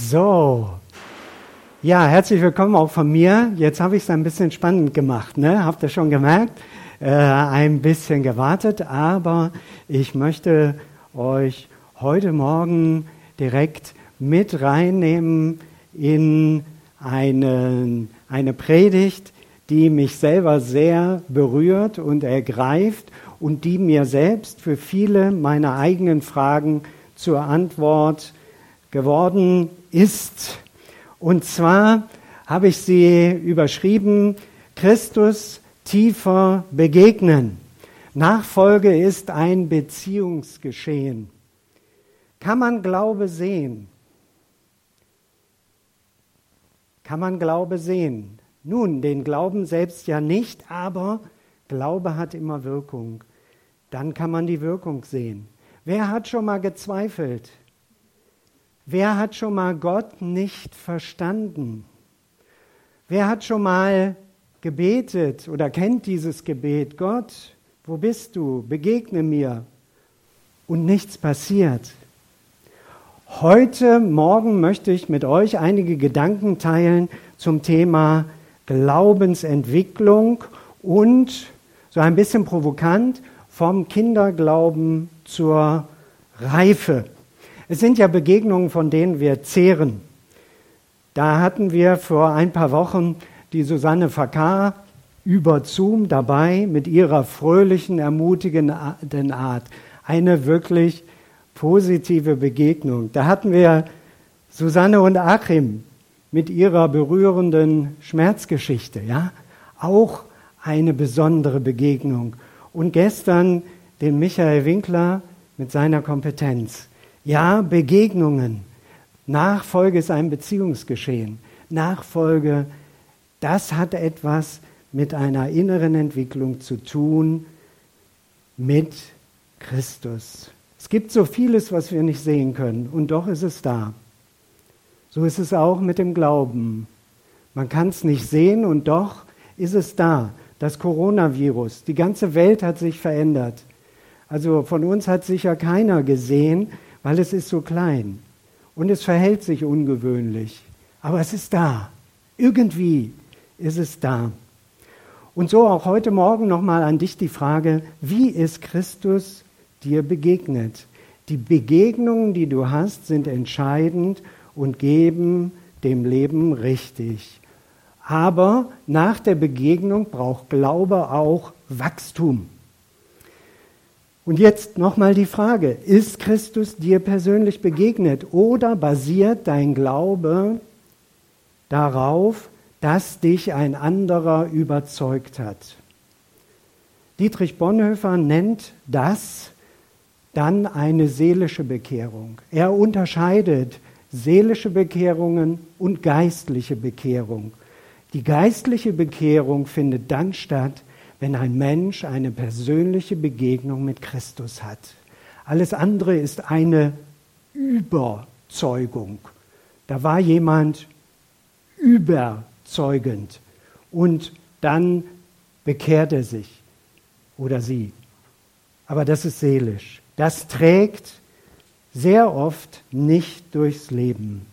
So, ja, herzlich willkommen auch von mir. Jetzt habe ich es ein bisschen spannend gemacht, ne? Habt ihr schon gemerkt? Äh, ein bisschen gewartet, aber ich möchte euch heute Morgen direkt mit reinnehmen in eine, eine Predigt, die mich selber sehr berührt und ergreift und die mir selbst für viele meiner eigenen Fragen zur Antwort geworden ist. Und zwar habe ich sie überschrieben, Christus tiefer begegnen. Nachfolge ist ein Beziehungsgeschehen. Kann man Glaube sehen? Kann man Glaube sehen? Nun, den Glauben selbst ja nicht, aber Glaube hat immer Wirkung. Dann kann man die Wirkung sehen. Wer hat schon mal gezweifelt? Wer hat schon mal Gott nicht verstanden? Wer hat schon mal gebetet oder kennt dieses Gebet? Gott, wo bist du? Begegne mir. Und nichts passiert. Heute Morgen möchte ich mit euch einige Gedanken teilen zum Thema Glaubensentwicklung und so ein bisschen provokant vom Kinderglauben zur Reife. Es sind ja Begegnungen, von denen wir zehren. Da hatten wir vor ein paar Wochen die Susanne Fakar über Zoom dabei mit ihrer fröhlichen, ermutigenden Art. Eine wirklich positive Begegnung. Da hatten wir Susanne und Achim mit ihrer berührenden Schmerzgeschichte, ja? Auch eine besondere Begegnung. Und gestern den Michael Winkler mit seiner Kompetenz. Ja, Begegnungen. Nachfolge ist ein Beziehungsgeschehen. Nachfolge, das hat etwas mit einer inneren Entwicklung zu tun, mit Christus. Es gibt so vieles, was wir nicht sehen können, und doch ist es da. So ist es auch mit dem Glauben. Man kann es nicht sehen, und doch ist es da. Das Coronavirus, die ganze Welt hat sich verändert. Also von uns hat sicher keiner gesehen, weil es ist so klein und es verhält sich ungewöhnlich. Aber es ist da. Irgendwie ist es da. Und so auch heute Morgen nochmal an dich die Frage, wie ist Christus dir begegnet? Die Begegnungen, die du hast, sind entscheidend und geben dem Leben richtig. Aber nach der Begegnung braucht Glaube auch Wachstum. Und jetzt nochmal die Frage, ist Christus dir persönlich begegnet oder basiert dein Glaube darauf, dass dich ein anderer überzeugt hat? Dietrich Bonhoeffer nennt das dann eine seelische Bekehrung. Er unterscheidet seelische Bekehrungen und geistliche Bekehrung. Die geistliche Bekehrung findet dann statt, wenn ein Mensch eine persönliche Begegnung mit Christus hat. Alles andere ist eine Überzeugung. Da war jemand überzeugend und dann bekehrt er sich oder sie. Aber das ist seelisch. Das trägt sehr oft nicht durchs Leben.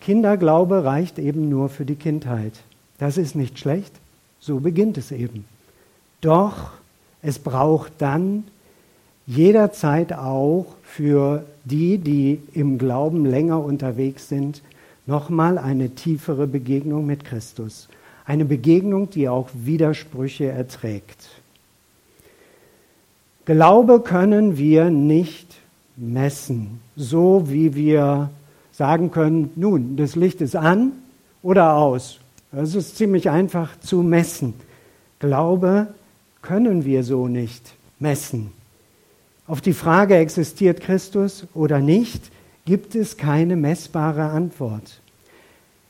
Kinderglaube reicht eben nur für die Kindheit. Das ist nicht schlecht. So beginnt es eben. Doch es braucht dann jederzeit auch für die, die im Glauben länger unterwegs sind, nochmal eine tiefere Begegnung mit Christus. Eine Begegnung, die auch Widersprüche erträgt. Glaube können wir nicht messen, so wie wir sagen können, nun, das Licht ist an oder aus das ist ziemlich einfach zu messen. Glaube können wir so nicht messen. Auf die Frage, existiert Christus oder nicht, gibt es keine messbare Antwort.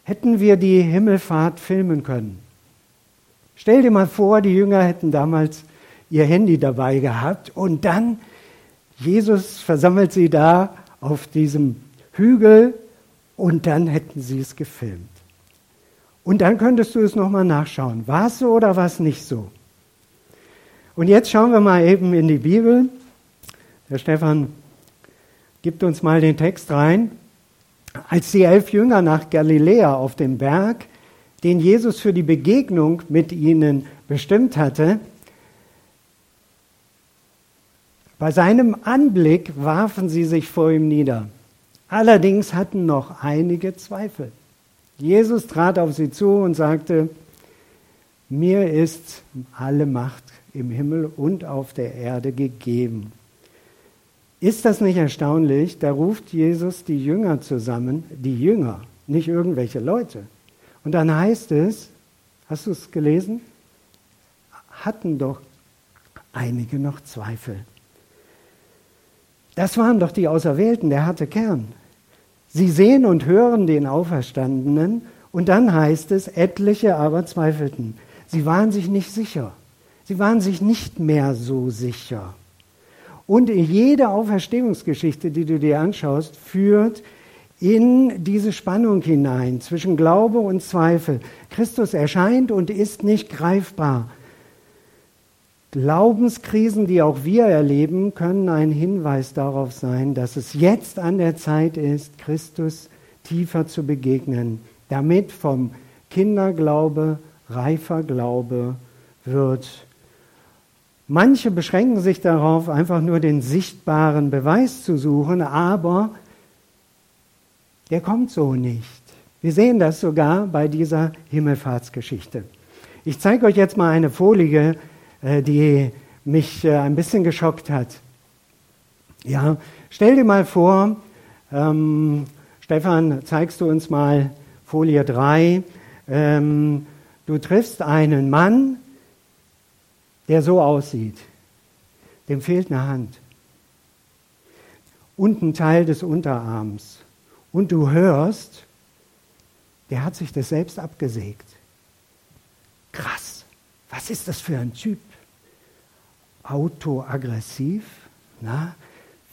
Hätten wir die Himmelfahrt filmen können? Stell dir mal vor, die Jünger hätten damals ihr Handy dabei gehabt und dann Jesus versammelt sie da auf diesem Hügel und dann hätten sie es gefilmt. Und dann könntest du es nochmal nachschauen. War es so oder war es nicht so? Und jetzt schauen wir mal eben in die Bibel. Der Stefan gibt uns mal den Text rein. Als die elf Jünger nach Galiläa auf dem Berg, den Jesus für die Begegnung mit ihnen bestimmt hatte, bei seinem Anblick warfen sie sich vor ihm nieder. Allerdings hatten noch einige Zweifel. Jesus trat auf sie zu und sagte, mir ist alle Macht im Himmel und auf der Erde gegeben. Ist das nicht erstaunlich? Da ruft Jesus die Jünger zusammen, die Jünger, nicht irgendwelche Leute. Und dann heißt es, hast du es gelesen? Hatten doch einige noch Zweifel. Das waren doch die Auserwählten, der harte Kern. Sie sehen und hören den Auferstandenen und dann heißt es, etliche aber zweifelten. Sie waren sich nicht sicher. Sie waren sich nicht mehr so sicher. Und jede Auferstehungsgeschichte, die du dir anschaust, führt in diese Spannung hinein zwischen Glaube und Zweifel. Christus erscheint und ist nicht greifbar. Glaubenskrisen, die auch wir erleben, können ein Hinweis darauf sein, dass es jetzt an der Zeit ist, Christus tiefer zu begegnen, damit vom Kinderglaube reifer Glaube wird. Manche beschränken sich darauf, einfach nur den sichtbaren Beweis zu suchen, aber der kommt so nicht. Wir sehen das sogar bei dieser Himmelfahrtsgeschichte. Ich zeige euch jetzt mal eine Folie, die mich äh, ein bisschen geschockt hat. Ja, stell dir mal vor, ähm, Stefan, zeigst du uns mal Folie 3. Ähm, du triffst einen Mann, der so aussieht. Dem fehlt eine Hand und ein Teil des Unterarms. Und du hörst, der hat sich das selbst abgesägt. Krass, was ist das für ein Typ? Autoaggressiv? Na,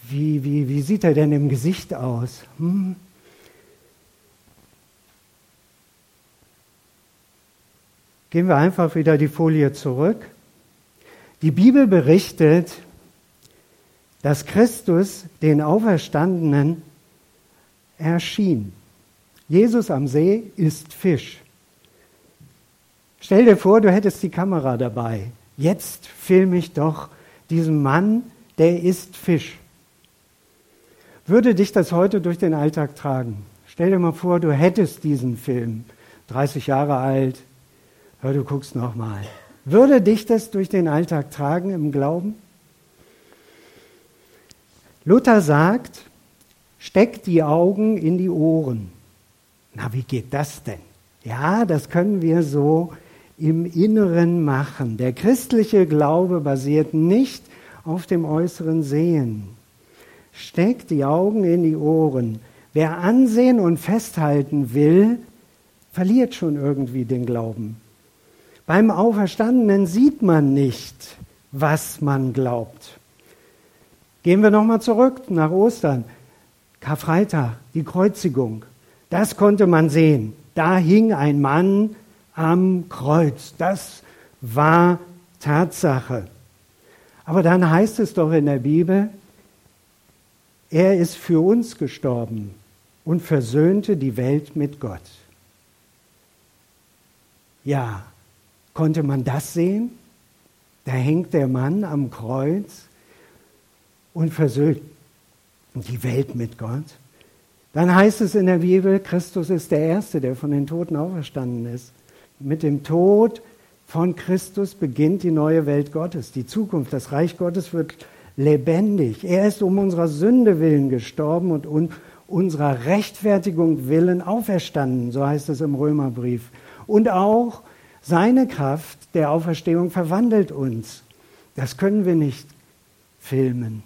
wie, wie, wie sieht er denn im Gesicht aus? Hm? Gehen wir einfach wieder die Folie zurück. Die Bibel berichtet, dass Christus den Auferstandenen erschien. Jesus am See ist Fisch. Stell dir vor, du hättest die Kamera dabei. Jetzt filme ich doch diesen Mann, der isst Fisch. Würde dich das heute durch den Alltag tragen? Stell dir mal vor, du hättest diesen Film, 30 Jahre alt, hör, du guckst nochmal. Würde dich das durch den Alltag tragen im Glauben? Luther sagt, steck die Augen in die Ohren. Na, wie geht das denn? Ja, das können wir so im Inneren machen. Der christliche Glaube basiert nicht auf dem äußeren Sehen. Steckt die Augen in die Ohren. Wer ansehen und festhalten will, verliert schon irgendwie den Glauben. Beim Auferstandenen sieht man nicht, was man glaubt. Gehen wir nochmal zurück nach Ostern. Karfreitag, die Kreuzigung. Das konnte man sehen. Da hing ein Mann am Kreuz. Das war Tatsache. Aber dann heißt es doch in der Bibel, er ist für uns gestorben und versöhnte die Welt mit Gott. Ja, konnte man das sehen? Da hängt der Mann am Kreuz und versöhnt die Welt mit Gott. Dann heißt es in der Bibel, Christus ist der Erste, der von den Toten auferstanden ist. Mit dem Tod von Christus beginnt die neue Welt Gottes, die Zukunft. Das Reich Gottes wird lebendig. Er ist um unserer Sünde willen gestorben und um unserer Rechtfertigung willen auferstanden, so heißt es im Römerbrief. Und auch seine Kraft der Auferstehung verwandelt uns. Das können wir nicht filmen.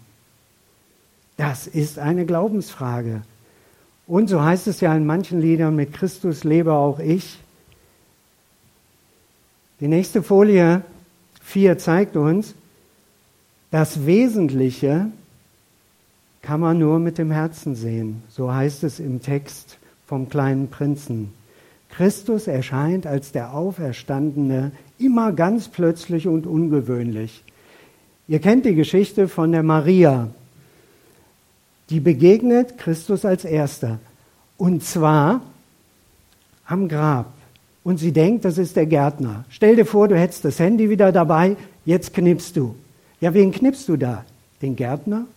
Das ist eine Glaubensfrage. Und so heißt es ja in manchen Liedern, mit Christus lebe auch ich. Die nächste Folie 4 zeigt uns, das Wesentliche kann man nur mit dem Herzen sehen. So heißt es im Text vom kleinen Prinzen. Christus erscheint als der Auferstandene immer ganz plötzlich und ungewöhnlich. Ihr kennt die Geschichte von der Maria. Die begegnet Christus als Erster. Und zwar am Grab. Und sie denkt, das ist der Gärtner. Stell dir vor, du hättest das Handy wieder dabei, jetzt knippst du. Ja, wen knippst du da? Den Gärtner?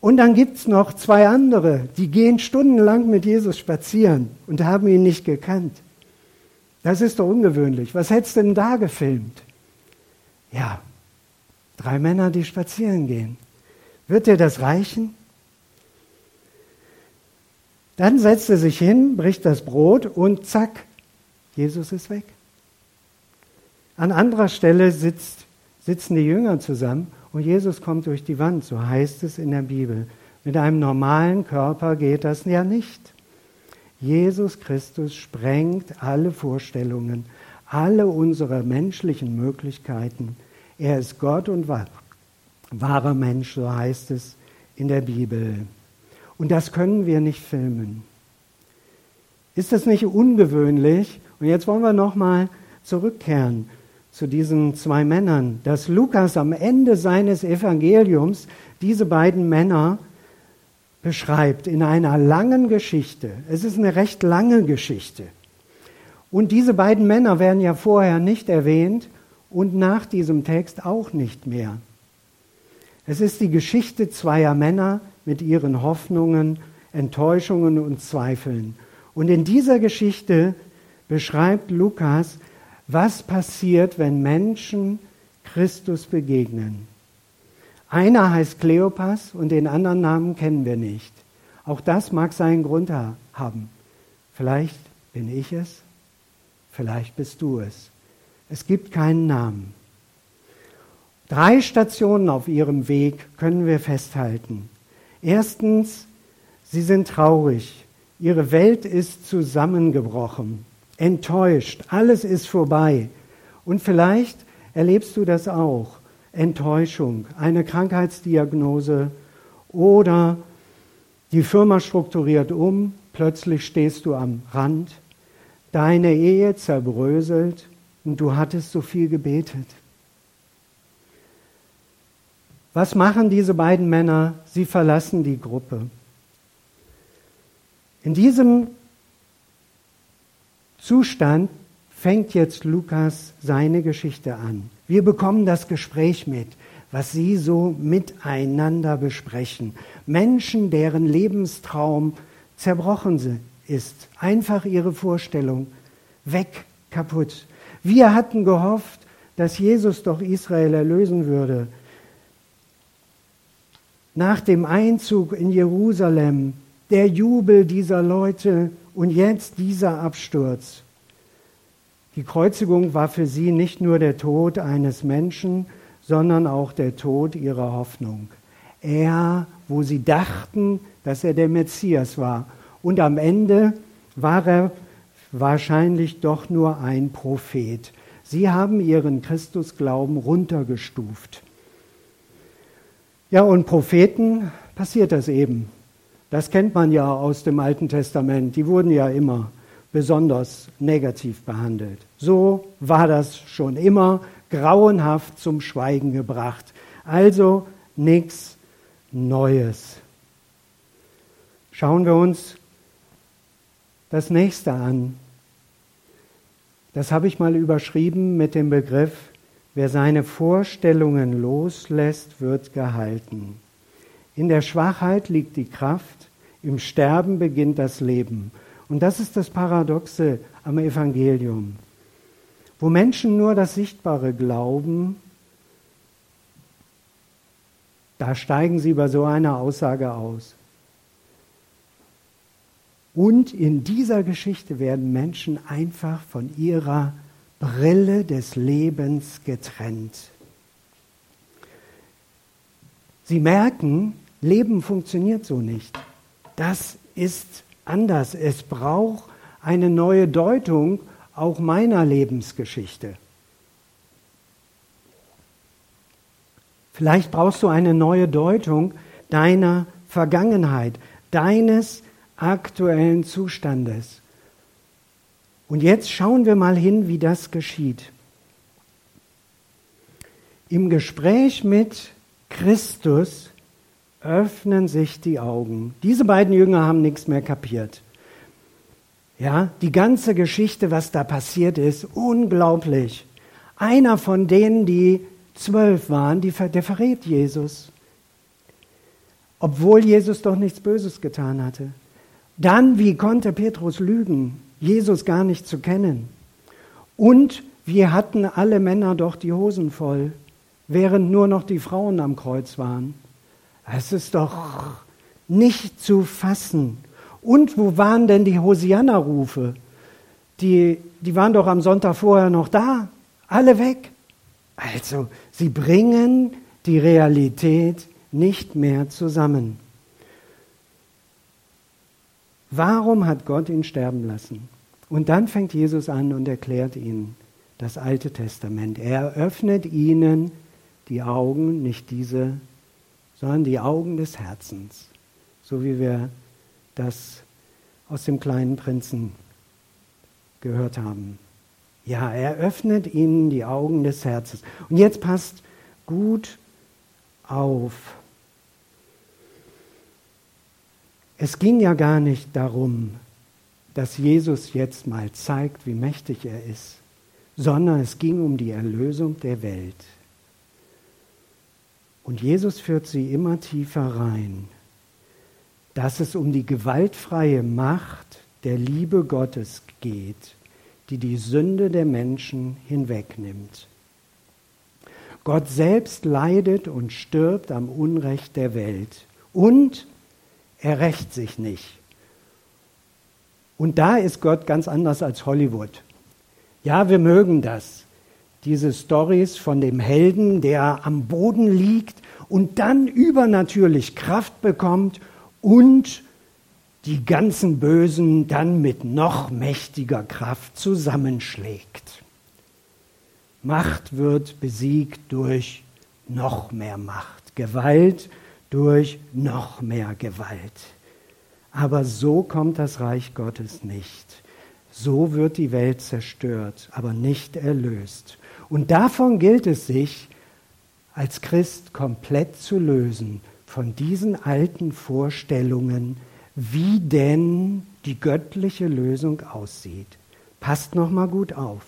Und dann gibt es noch zwei andere, die gehen stundenlang mit Jesus spazieren und haben ihn nicht gekannt. Das ist doch ungewöhnlich. Was hättest du denn da gefilmt? Ja, drei Männer, die spazieren gehen. Wird dir das reichen? Dann setzt er sich hin, bricht das Brot und zack, Jesus ist weg. An anderer Stelle sitzt, sitzen die Jünger zusammen und Jesus kommt durch die Wand, so heißt es in der Bibel. Mit einem normalen Körper geht das ja nicht. Jesus Christus sprengt alle Vorstellungen, alle unsere menschlichen Möglichkeiten. Er ist Gott und wahrer Mensch, so heißt es in der Bibel. Und das können wir nicht filmen. Ist das nicht ungewöhnlich? Und jetzt wollen wir nochmal zurückkehren zu diesen zwei Männern, dass Lukas am Ende seines Evangeliums diese beiden Männer beschreibt in einer langen Geschichte. Es ist eine recht lange Geschichte. Und diese beiden Männer werden ja vorher nicht erwähnt und nach diesem Text auch nicht mehr. Es ist die Geschichte zweier Männer mit ihren Hoffnungen, Enttäuschungen und Zweifeln. Und in dieser Geschichte beschreibt Lukas, was passiert, wenn Menschen Christus begegnen. Einer heißt Kleopas und den anderen Namen kennen wir nicht. Auch das mag seinen Grund haben. Vielleicht bin ich es, vielleicht bist du es. Es gibt keinen Namen. Drei Stationen auf ihrem Weg können wir festhalten. Erstens, sie sind traurig. Ihre Welt ist zusammengebrochen, enttäuscht. Alles ist vorbei. Und vielleicht erlebst du das auch. Enttäuschung, eine Krankheitsdiagnose oder die Firma strukturiert um, plötzlich stehst du am Rand, deine Ehe zerbröselt und du hattest so viel gebetet. Was machen diese beiden Männer? Sie verlassen die Gruppe. In diesem Zustand fängt jetzt Lukas seine Geschichte an. Wir bekommen das Gespräch mit, was sie so miteinander besprechen. Menschen, deren Lebenstraum zerbrochen ist. Einfach ihre Vorstellung weg, kaputt. Wir hatten gehofft, dass Jesus doch Israel erlösen würde nach dem Einzug in Jerusalem, der Jubel dieser Leute und jetzt dieser Absturz. Die Kreuzigung war für sie nicht nur der Tod eines Menschen, sondern auch der Tod ihrer Hoffnung. Er, wo sie dachten, dass er der Messias war. Und am Ende war er wahrscheinlich doch nur ein Prophet. Sie haben ihren Christusglauben runtergestuft. Ja, und Propheten passiert das eben. Das kennt man ja aus dem Alten Testament. Die wurden ja immer besonders negativ behandelt. So war das schon immer grauenhaft zum Schweigen gebracht. Also nichts Neues. Schauen wir uns das nächste an. Das habe ich mal überschrieben mit dem Begriff Wer seine Vorstellungen loslässt, wird gehalten. In der Schwachheit liegt die Kraft, im Sterben beginnt das Leben. Und das ist das Paradoxe am Evangelium. Wo Menschen nur das Sichtbare glauben, da steigen sie bei so einer Aussage aus. Und in dieser Geschichte werden Menschen einfach von ihrer Brille des Lebens getrennt. Sie merken, Leben funktioniert so nicht. Das ist anders. Es braucht eine neue Deutung auch meiner Lebensgeschichte. Vielleicht brauchst du eine neue Deutung deiner Vergangenheit, deines aktuellen Zustandes. Und jetzt schauen wir mal hin, wie das geschieht. Im Gespräch mit Christus öffnen sich die Augen. Diese beiden Jünger haben nichts mehr kapiert. Ja, die ganze Geschichte, was da passiert ist, unglaublich. Einer von denen, die zwölf waren, die, der verrät Jesus. Obwohl Jesus doch nichts Böses getan hatte. Dann, wie konnte Petrus lügen, Jesus gar nicht zu kennen? Und wir hatten alle Männer doch die Hosen voll, während nur noch die Frauen am Kreuz waren. Es ist doch nicht zu fassen. Und wo waren denn die Hosianna-Rufe? Die, die waren doch am Sonntag vorher noch da. Alle weg. Also, sie bringen die Realität nicht mehr zusammen. Warum hat Gott ihn sterben lassen? Und dann fängt Jesus an und erklärt ihnen das Alte Testament. Er öffnet ihnen die Augen, nicht diese, sondern die Augen des Herzens, so wie wir das aus dem kleinen Prinzen gehört haben. Ja, er öffnet ihnen die Augen des Herzens. Und jetzt passt gut auf. Es ging ja gar nicht darum, dass Jesus jetzt mal zeigt, wie mächtig er ist, sondern es ging um die Erlösung der Welt. Und Jesus führt sie immer tiefer rein, dass es um die gewaltfreie Macht der Liebe Gottes geht, die die Sünde der Menschen hinwegnimmt. Gott selbst leidet und stirbt am Unrecht der Welt und er rächt sich nicht. Und da ist Gott ganz anders als Hollywood. Ja, wir mögen das. Diese Stories von dem Helden, der am Boden liegt und dann übernatürlich Kraft bekommt und die ganzen Bösen dann mit noch mächtiger Kraft zusammenschlägt. Macht wird besiegt durch noch mehr Macht, Gewalt durch noch mehr Gewalt. Aber so kommt das Reich Gottes nicht. So wird die Welt zerstört, aber nicht erlöst. Und davon gilt es sich als Christ komplett zu lösen, von diesen alten Vorstellungen, wie denn die göttliche Lösung aussieht. Passt noch mal gut auf.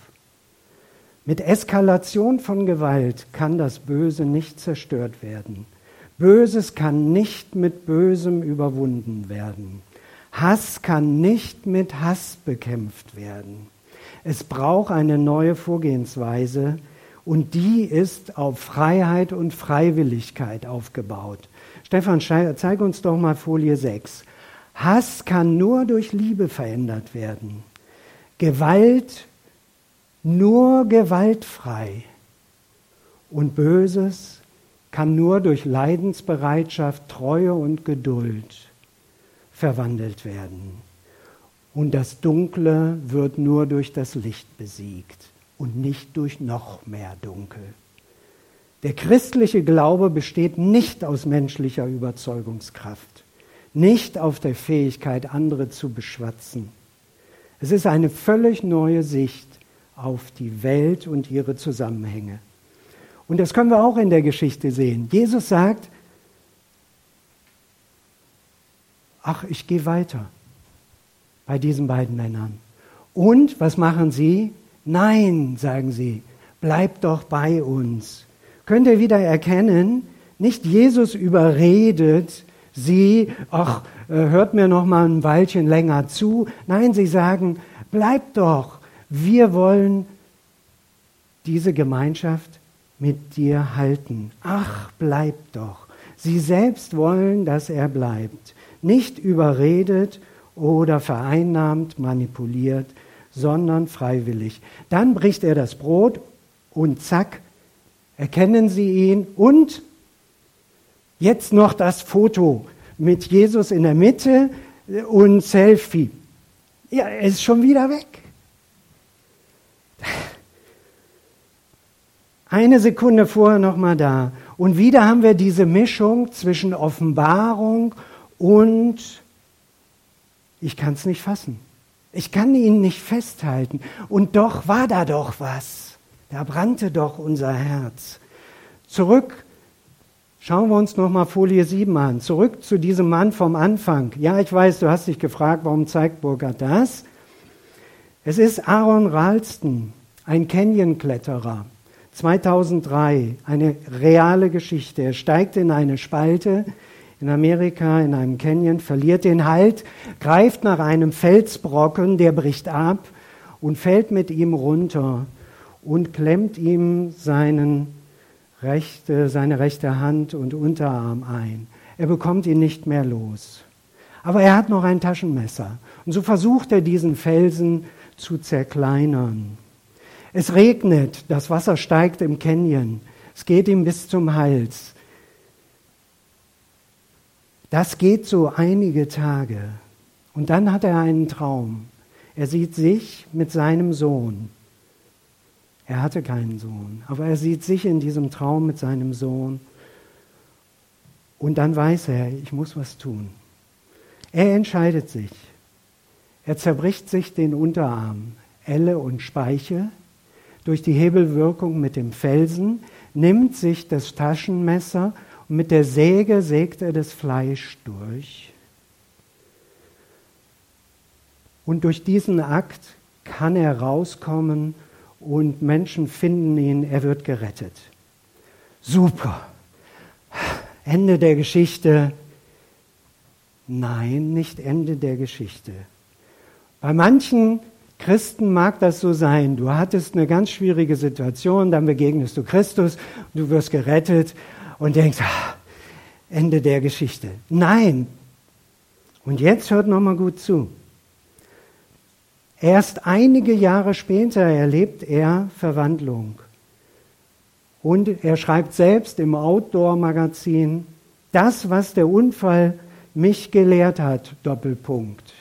Mit Eskalation von Gewalt kann das Böse nicht zerstört werden. Böses kann nicht mit Bösem überwunden werden. Hass kann nicht mit Hass bekämpft werden. Es braucht eine neue Vorgehensweise und die ist auf Freiheit und Freiwilligkeit aufgebaut. Stefan, zeig uns doch mal Folie 6. Hass kann nur durch Liebe verändert werden. Gewalt nur gewaltfrei. Und Böses kann nur durch Leidensbereitschaft, Treue und Geduld verwandelt werden. Und das Dunkle wird nur durch das Licht besiegt und nicht durch noch mehr Dunkel. Der christliche Glaube besteht nicht aus menschlicher Überzeugungskraft, nicht auf der Fähigkeit, andere zu beschwatzen. Es ist eine völlig neue Sicht auf die Welt und ihre Zusammenhänge. Und das können wir auch in der Geschichte sehen. Jesus sagt, ach, ich gehe weiter bei diesen beiden Männern. Und was machen sie? Nein, sagen sie, bleib doch bei uns könnt ihr wieder erkennen, nicht Jesus überredet sie, ach, äh, hört mir noch mal ein Weilchen länger zu. Nein, sie sagen, bleib doch, wir wollen diese Gemeinschaft mit dir halten. Ach, bleib doch. Sie selbst wollen, dass er bleibt. Nicht überredet oder vereinnahmt, manipuliert, sondern freiwillig. Dann bricht er das Brot und zack, erkennen sie ihn und jetzt noch das Foto mit Jesus in der Mitte und Selfie. Ja, er ist schon wieder weg. Eine Sekunde vorher noch mal da und wieder haben wir diese Mischung zwischen Offenbarung und ich kann es nicht fassen. Ich kann ihn nicht festhalten. Und doch war da doch was. Da brannte doch unser Herz. Zurück Schauen wir uns nochmal Folie 7 an. Zurück zu diesem Mann vom Anfang. Ja, ich weiß, du hast dich gefragt, warum zeigt Burkhardt das? Es ist Aaron Ralston, ein Canyon-Kletterer. 2003, eine reale Geschichte. Er steigt in eine Spalte in Amerika, in einem Canyon, verliert den Halt, greift nach einem Felsbrocken, der bricht ab und fällt mit ihm runter und klemmt ihm seinen rechte, seine rechte Hand und Unterarm ein. Er bekommt ihn nicht mehr los. Aber er hat noch ein Taschenmesser. Und so versucht er diesen Felsen zu zerkleinern. Es regnet, das Wasser steigt im Canyon. Es geht ihm bis zum Hals. Das geht so einige Tage. Und dann hat er einen Traum. Er sieht sich mit seinem Sohn. Er hatte keinen Sohn, aber er sieht sich in diesem Traum mit seinem Sohn. Und dann weiß er, ich muss was tun. Er entscheidet sich. Er zerbricht sich den Unterarm, Elle und Speiche, durch die Hebelwirkung mit dem Felsen, nimmt sich das Taschenmesser und mit der Säge sägt er das Fleisch durch. Und durch diesen Akt kann er rauskommen und Menschen finden ihn, er wird gerettet. Super. Ende der Geschichte. Nein, nicht Ende der Geschichte. Bei manchen Christen mag das so sein. Du hattest eine ganz schwierige Situation, dann begegnest du Christus, du wirst gerettet und denkst, ach, Ende der Geschichte. Nein. Und jetzt hört noch mal gut zu. Erst einige Jahre später erlebt er Verwandlung. Und er schreibt selbst im Outdoor-Magazin, das, was der Unfall mich gelehrt hat, Doppelpunkt.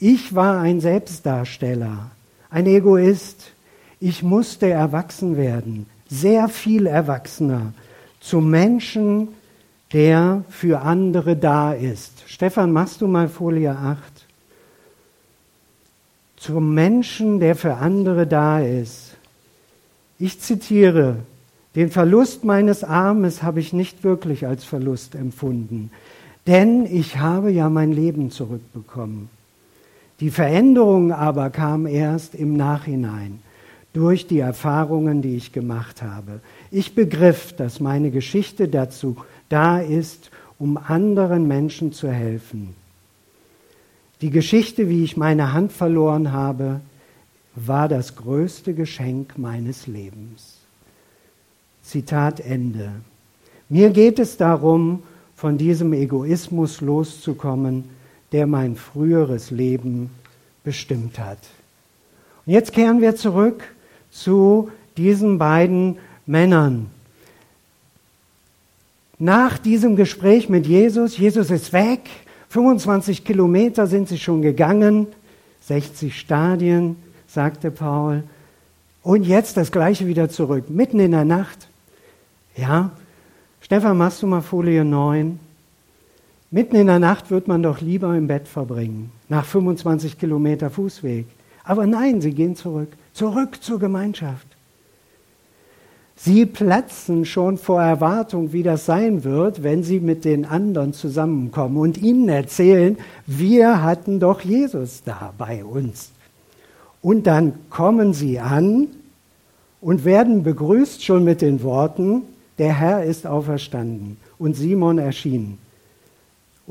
Ich war ein Selbstdarsteller, ein Egoist. Ich musste erwachsen werden, sehr viel erwachsener, zum Menschen, der für andere da ist. Stefan, machst du mal Folie 8? zum Menschen, der für andere da ist. Ich zitiere, den Verlust meines Armes habe ich nicht wirklich als Verlust empfunden, denn ich habe ja mein Leben zurückbekommen. Die Veränderung aber kam erst im Nachhinein durch die Erfahrungen, die ich gemacht habe. Ich begriff, dass meine Geschichte dazu da ist, um anderen Menschen zu helfen. Die Geschichte, wie ich meine Hand verloren habe, war das größte Geschenk meines Lebens. Zitat Ende. Mir geht es darum, von diesem Egoismus loszukommen, der mein früheres Leben bestimmt hat. Und jetzt kehren wir zurück zu diesen beiden Männern. Nach diesem Gespräch mit Jesus, Jesus ist weg, 25 Kilometer sind sie schon gegangen, 60 Stadien, sagte Paul. Und jetzt das gleiche wieder zurück, mitten in der Nacht. Ja, Stefan, machst du mal Folie 9? Mitten in der Nacht wird man doch lieber im Bett verbringen, nach 25 Kilometer Fußweg. Aber nein, sie gehen zurück, zurück zur Gemeinschaft. Sie platzen schon vor Erwartung, wie das sein wird, wenn sie mit den anderen zusammenkommen und ihnen erzählen, wir hatten doch Jesus da bei uns. Und dann kommen sie an und werden begrüßt schon mit den Worten, der Herr ist auferstanden und Simon erschienen.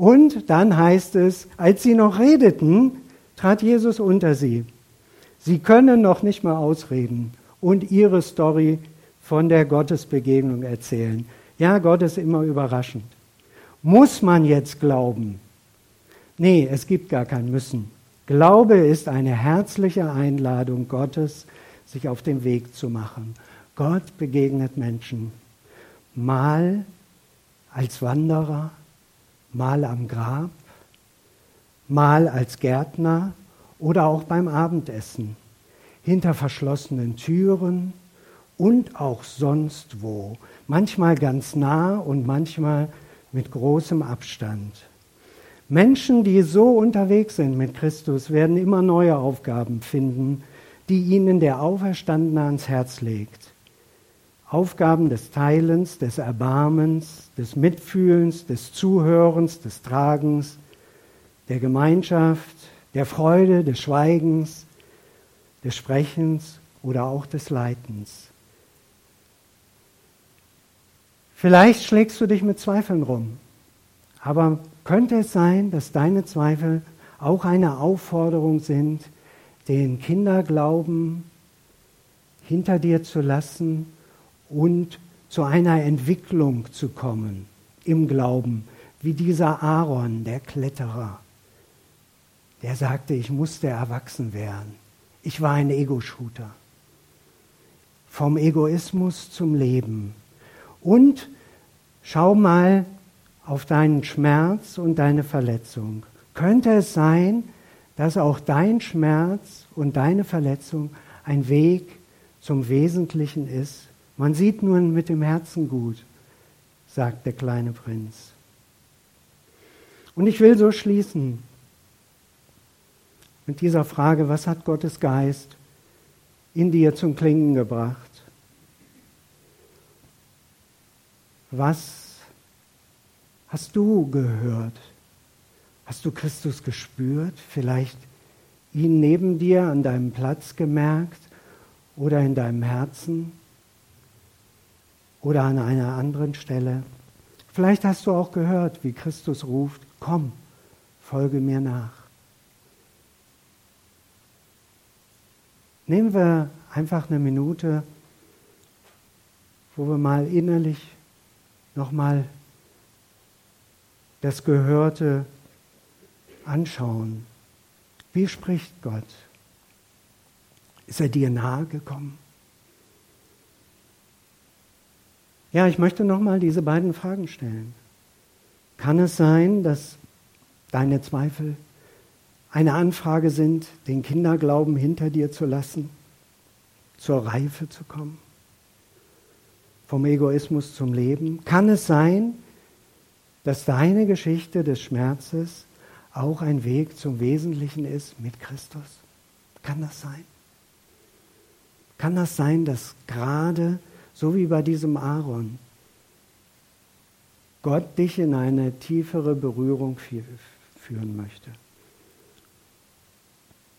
Und dann heißt es, als sie noch redeten, trat Jesus unter sie. Sie können noch nicht mal ausreden und ihre Story von der Gottesbegegnung erzählen. Ja, Gott ist immer überraschend. Muss man jetzt glauben? Nee, es gibt gar kein Müssen. Glaube ist eine herzliche Einladung Gottes, sich auf den Weg zu machen. Gott begegnet Menschen. Mal als Wanderer, mal am Grab, mal als Gärtner oder auch beim Abendessen, hinter verschlossenen Türen, und auch sonst wo. Manchmal ganz nah und manchmal mit großem Abstand. Menschen, die so unterwegs sind mit Christus, werden immer neue Aufgaben finden, die ihnen der Auferstandene ans Herz legt. Aufgaben des Teilens, des Erbarmens, des Mitfühlens, des Zuhörens, des Tragens, der Gemeinschaft, der Freude, des Schweigens, des Sprechens oder auch des Leitens. Vielleicht schlägst du dich mit Zweifeln rum, aber könnte es sein, dass deine Zweifel auch eine Aufforderung sind, den Kinderglauben hinter dir zu lassen und zu einer Entwicklung zu kommen im Glauben, wie dieser Aaron, der Kletterer, der sagte, ich musste erwachsen werden. Ich war ein Ego-Shooter. Vom Egoismus zum Leben. Und schau mal auf deinen Schmerz und deine Verletzung. Könnte es sein, dass auch dein Schmerz und deine Verletzung ein Weg zum Wesentlichen ist? Man sieht nur mit dem Herzen gut, sagt der kleine Prinz. Und ich will so schließen mit dieser Frage, was hat Gottes Geist in dir zum Klingen gebracht? Was hast du gehört? Hast du Christus gespürt? Vielleicht ihn neben dir an deinem Platz gemerkt oder in deinem Herzen oder an einer anderen Stelle? Vielleicht hast du auch gehört, wie Christus ruft, komm, folge mir nach. Nehmen wir einfach eine Minute, wo wir mal innerlich nochmal das Gehörte anschauen. Wie spricht Gott? Ist er dir nahe gekommen? Ja, ich möchte nochmal diese beiden Fragen stellen. Kann es sein, dass deine Zweifel eine Anfrage sind, den Kinderglauben hinter dir zu lassen, zur Reife zu kommen? Vom Egoismus zum Leben? Kann es sein, dass deine Geschichte des Schmerzes auch ein Weg zum Wesentlichen ist mit Christus? Kann das sein? Kann das sein, dass gerade so wie bei diesem Aaron Gott dich in eine tiefere Berührung führen möchte?